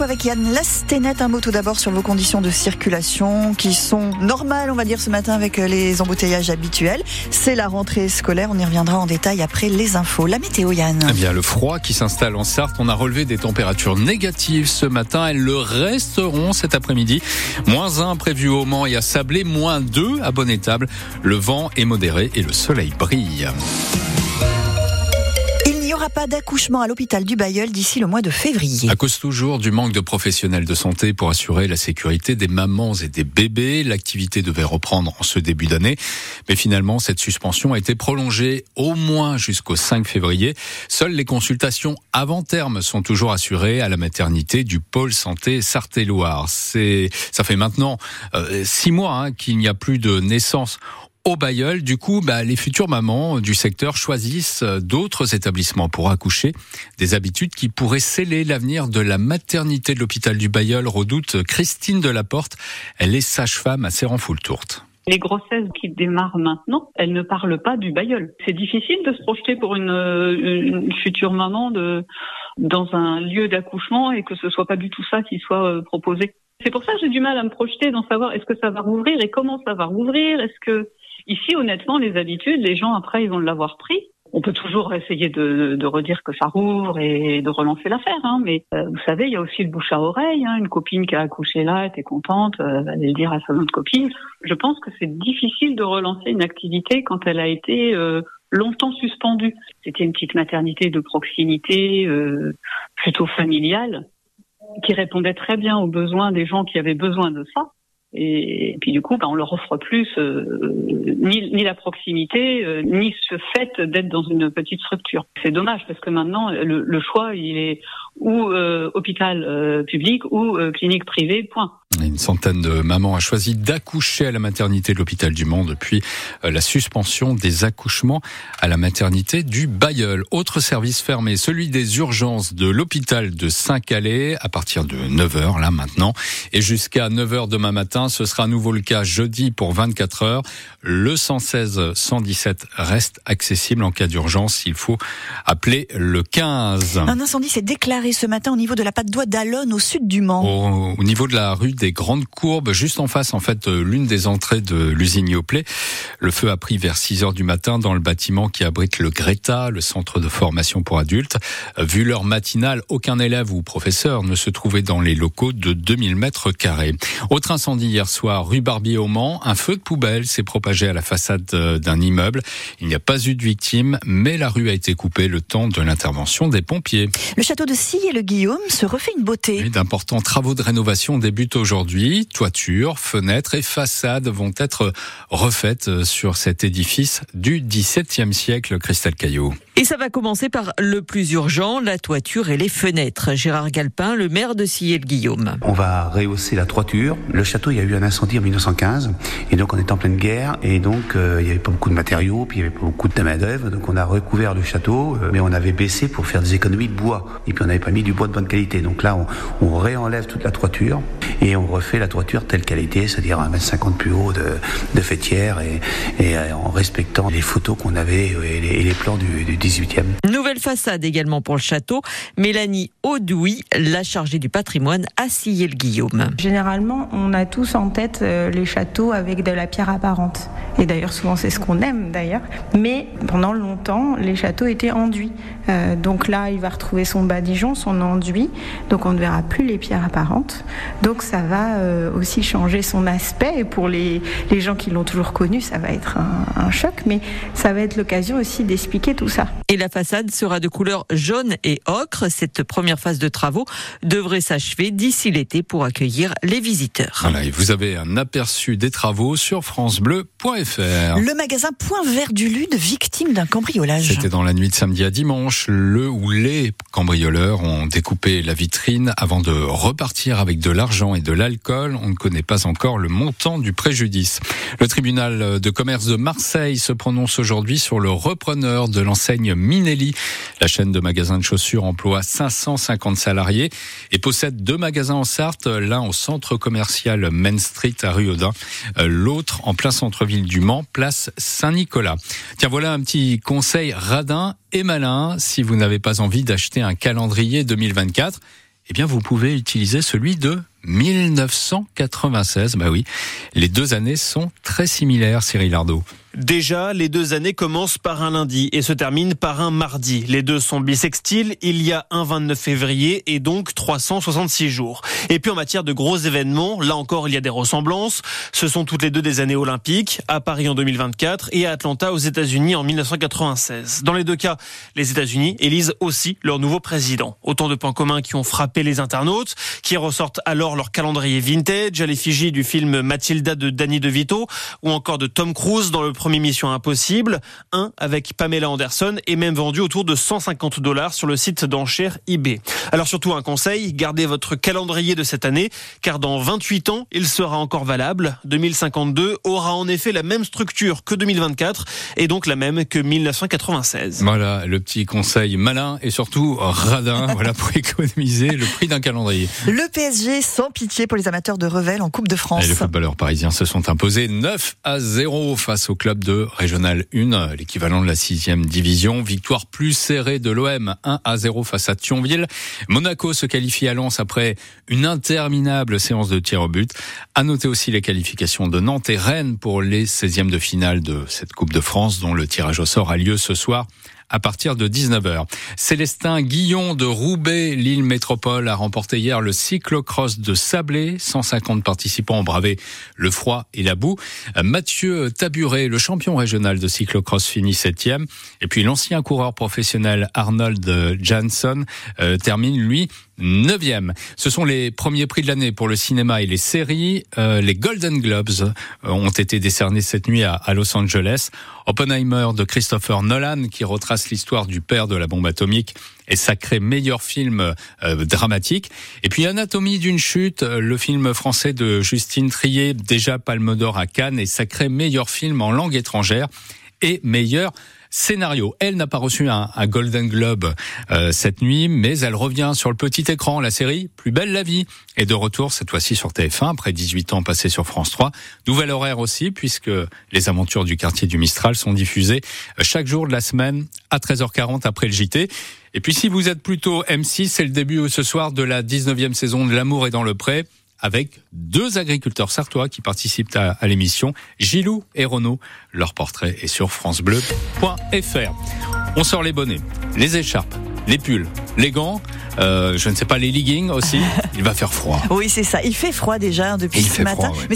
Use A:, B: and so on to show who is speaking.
A: avec Yann Lastenet. Un mot tout d'abord sur vos conditions de circulation qui sont normales, on va dire, ce matin avec euh, les embouteillages habituels. C'est la rentrée scolaire. On y reviendra en détail après les infos. La météo, Yann.
B: Eh bien, le froid qui s'installe en Sarthe. On a relevé des températures négatives ce matin. Elles le resteront cet après-midi. Moins 1 prévu au Mans et à Sablé. Moins 2 à Bonnétable. Le vent est modéré et le soleil brille
A: pas d'accouchement à l'hôpital du Bayeul d'ici le mois de février.
B: À cause toujours du manque de professionnels de santé pour assurer la sécurité des mamans et des bébés, l'activité devait reprendre en ce début d'année. Mais finalement, cette suspension a été prolongée au moins jusqu'au 5 février. Seules les consultations avant terme sont toujours assurées à la maternité du pôle santé Sarthe-et-Loire. C'est, ça fait maintenant euh, six mois hein, qu'il n'y a plus de naissance au Bayeul. Du coup, bah, les futures mamans du secteur choisissent euh, d'autres établissements pour accoucher. Des habitudes qui pourraient sceller l'avenir de la maternité de l'hôpital du Bayeul, redoute Christine Delaporte. Elle est sage-femme à Serran-Foultourte.
C: Les grossesses qui démarrent maintenant, elles ne parlent pas du Bayeul. C'est difficile de se projeter pour une, une future maman de, dans un lieu d'accouchement et que ce soit pas du tout ça qui soit euh, proposé. C'est pour ça que j'ai du mal à me projeter dans savoir est-ce que ça va rouvrir et comment ça va rouvrir. Est-ce que Ici, honnêtement, les habitudes, les gens après, ils vont l'avoir pris. On peut toujours essayer de, de, redire que ça rouvre et de relancer l'affaire, hein, mais euh, vous savez, il y a aussi le bouche à oreille. Hein, une copine qui a accouché là était contente, euh, elle le dire à sa autre copine. Je pense que c'est difficile de relancer une activité quand elle a été euh, longtemps suspendue. C'était une petite maternité de proximité, euh, plutôt familiale, qui répondait très bien aux besoins des gens qui avaient besoin de ça. Et, puis du coup, bah, on leur offre plus euh, ni, ni, la proximité, euh, ni ce fait d'être dans une petite structure. C'est dommage parce que maintenant, le, le choix, il est ou euh, hôpital public ou clinique privée, point.
B: Une centaine de mamans a choisi d'accoucher à la maternité de l'hôpital du Mans depuis euh, la suspension des accouchements à la maternité du Bayeul. Autre service fermé, celui des urgences de l'hôpital de Saint-Calais à partir de 9h là maintenant et jusqu'à 9h demain matin. Ce sera à nouveau le cas jeudi pour 24 heures. Le 116 117 reste accessible en cas d'urgence. Il faut appeler le 15.
A: Un incendie s'est déclaré ce matin au niveau de la patte d'oie d'Alonne au sud du Mans.
B: Au, au niveau de la rue des grandes courbes, juste en face, en fait, euh, l'une des entrées de l'usine Yoplait. Le feu a pris vers 6 heures du matin dans le bâtiment qui abrite le Greta, le centre de formation pour adultes. Euh, vu l'heure matinale, aucun élève ou professeur ne se trouvait dans les locaux de 2000 mètres carrés. Autre incendie hier soir, rue Barbier au Mans, un feu de poubelle s'est propagé à la façade euh, d'un immeuble. Il n'y a pas eu de victime, mais la rue a été coupée le temps de l'intervention des pompiers.
A: Le château de Sillé le Guillaume se refait une beauté.
B: D'importants travaux de rénovation débutent aujourd'hui. Toiture, fenêtres et façades vont être refaites sur cet édifice du XVIIe siècle, Christelle Caillot.
D: Et ça va commencer par le plus urgent, la toiture et les fenêtres. Gérard Galpin, le maire de Sillé-le-Guillaume.
E: On va rehausser la toiture. Le château, il y a eu un incendie en 1915 et donc on est en pleine guerre et donc euh, il n'y avait pas beaucoup de matériaux, puis il n'y avait pas beaucoup de main d'œuvre, donc on a recouvert le château, euh, mais on avait baissé pour faire des économies de bois et puis on n'avait pas mis du bois de bonne qualité. Donc là, on, on réenlève toute la toiture et on refait la toiture telle qu'elle était, c'est-à-dire un mètre cinquante plus haut de, de fêtière et, et, euh, en respectant les photos qu'on avait et les, et les plans du, du 18e.
D: Nouvelle façade également pour le château. Mélanie Audouy, la chargée du patrimoine, a scié le Guillaume.
F: Généralement, on a tous en tête euh, les châteaux avec de la pierre apparente. Et d'ailleurs, souvent, c'est ce qu'on aime d'ailleurs. Mais pendant longtemps, les châteaux étaient enduits. Euh, donc là, il va retrouver son badigeon, son enduit. Donc on ne verra plus les pierres apparentes. Donc ça va euh, aussi changer son aspect. Et pour les, les gens qui l'ont toujours connu, ça va être un, un choc. Mais ça va être l'occasion aussi d'expliquer tout ça.
D: Et la façade sera de couleur jaune et ocre. Cette première phase de travaux devrait s'achever d'ici l'été pour accueillir les visiteurs.
B: Voilà, et vous avez un aperçu des travaux sur francebleu.fr.
A: Le magasin Point Vert du Lude, victime d'un cambriolage.
B: C'était dans la nuit de samedi à dimanche. Le ou les cambrioleurs ont découpé la vitrine avant de repartir avec de l'argent et de l'alcool. On ne connaît pas encore le montant du préjudice. Le tribunal de commerce de Marseille se prononce aujourd'hui sur le repreneur de l'enseigne Minelli. La chaîne de magasins de chaussures emploie 550 salariés et possède deux magasins en Sarthe, l'un au centre commercial Main Street à Ruaudin, l'autre en plein centre-ville du Mans, place Saint-Nicolas. Tiens, voilà un petit conseil radin et malin si vous n'avez pas envie d'acheter un calendrier 2024 eh bien vous pouvez utiliser celui de 1996. Bah oui, les deux années sont très similaires, Cyril Ardo.
G: Déjà, les deux années commencent par un lundi et se terminent par un mardi. Les deux sont bisextiles. Il y a un 29 février et donc 366 jours. Et puis en matière de gros événements, là encore, il y a des ressemblances. Ce sont toutes les deux des années olympiques, à Paris en 2024 et à Atlanta aux États-Unis en 1996. Dans les deux cas, les États-Unis élisent aussi leur nouveau président. Autant de points communs qui ont frappé les internautes, qui ressortent alors leur calendrier vintage à l'effigie du film Mathilda de Danny DeVito ou encore de Tom Cruise dans le premier Mission Impossible. Un avec Pamela Anderson est même vendu autour de 150 dollars sur le site d'enchères eBay. Alors surtout un conseil, gardez votre calendrier de cette année, car dans 28 ans, il sera encore valable. 2052 aura en effet la même structure que 2024 et donc la même que 1996.
B: Voilà, le petit conseil malin et surtout radin, voilà pour économiser le prix d'un calendrier.
A: Le PSG sans pitié pour les amateurs de Revel en Coupe de France.
B: Et les footballeurs parisiens se sont imposés 9 à 0 face au club de Régional 1, l'équivalent de la sixième division. Victoire plus serrée de l'OM, 1 à 0 face à Thionville. Monaco se qualifie à Lens après une interminable séance de tir au but. À noter aussi les qualifications de Nantes et Rennes pour les 16e de finale de cette Coupe de France dont le tirage au sort a lieu ce soir à partir de 19h. Célestin Guillon de Roubaix, l'île métropole, a remporté hier le cyclocross de Sablé. 150 participants ont bravé le froid et la boue. Mathieu Taburet, le champion régional de cyclocross, finit septième. Et puis l'ancien coureur professionnel Arnold Jansson euh, termine, lui, neuvième. Ce sont les premiers prix de l'année pour le cinéma et les séries. Euh, les Golden Globes euh, ont été décernés cette nuit à, à, Los Angeles. Oppenheimer de Christopher Nolan, qui retrace l'histoire du père de la bombe atomique, est sacré meilleur film euh, dramatique. Et puis Anatomie d'une chute, le film français de Justine Trier, déjà Palme d'Or à Cannes, est sacré meilleur film en langue étrangère et meilleur scénario. Elle n'a pas reçu un, Golden Globe euh, cette nuit, mais elle revient sur le petit écran. La série Plus belle la vie est de retour cette fois-ci sur TF1 après 18 ans passés sur France 3. Nouvel horaire aussi puisque les aventures du quartier du Mistral sont diffusées chaque jour de la semaine à 13h40 après le JT. Et puis si vous êtes plutôt M6, c'est le début ce soir de la 19e saison de L'amour est dans le pré avec deux agriculteurs sartois qui participent à, à l'émission, Gilou et Renaud. Leur portrait est sur francebleu.fr. On sort les bonnets, les écharpes, les pulls, les gants, euh, je ne sais pas, les leggings aussi. Il va faire froid.
A: Oui, c'est ça. Il fait froid déjà depuis
B: Il
A: ce matin.
B: froid, ouais.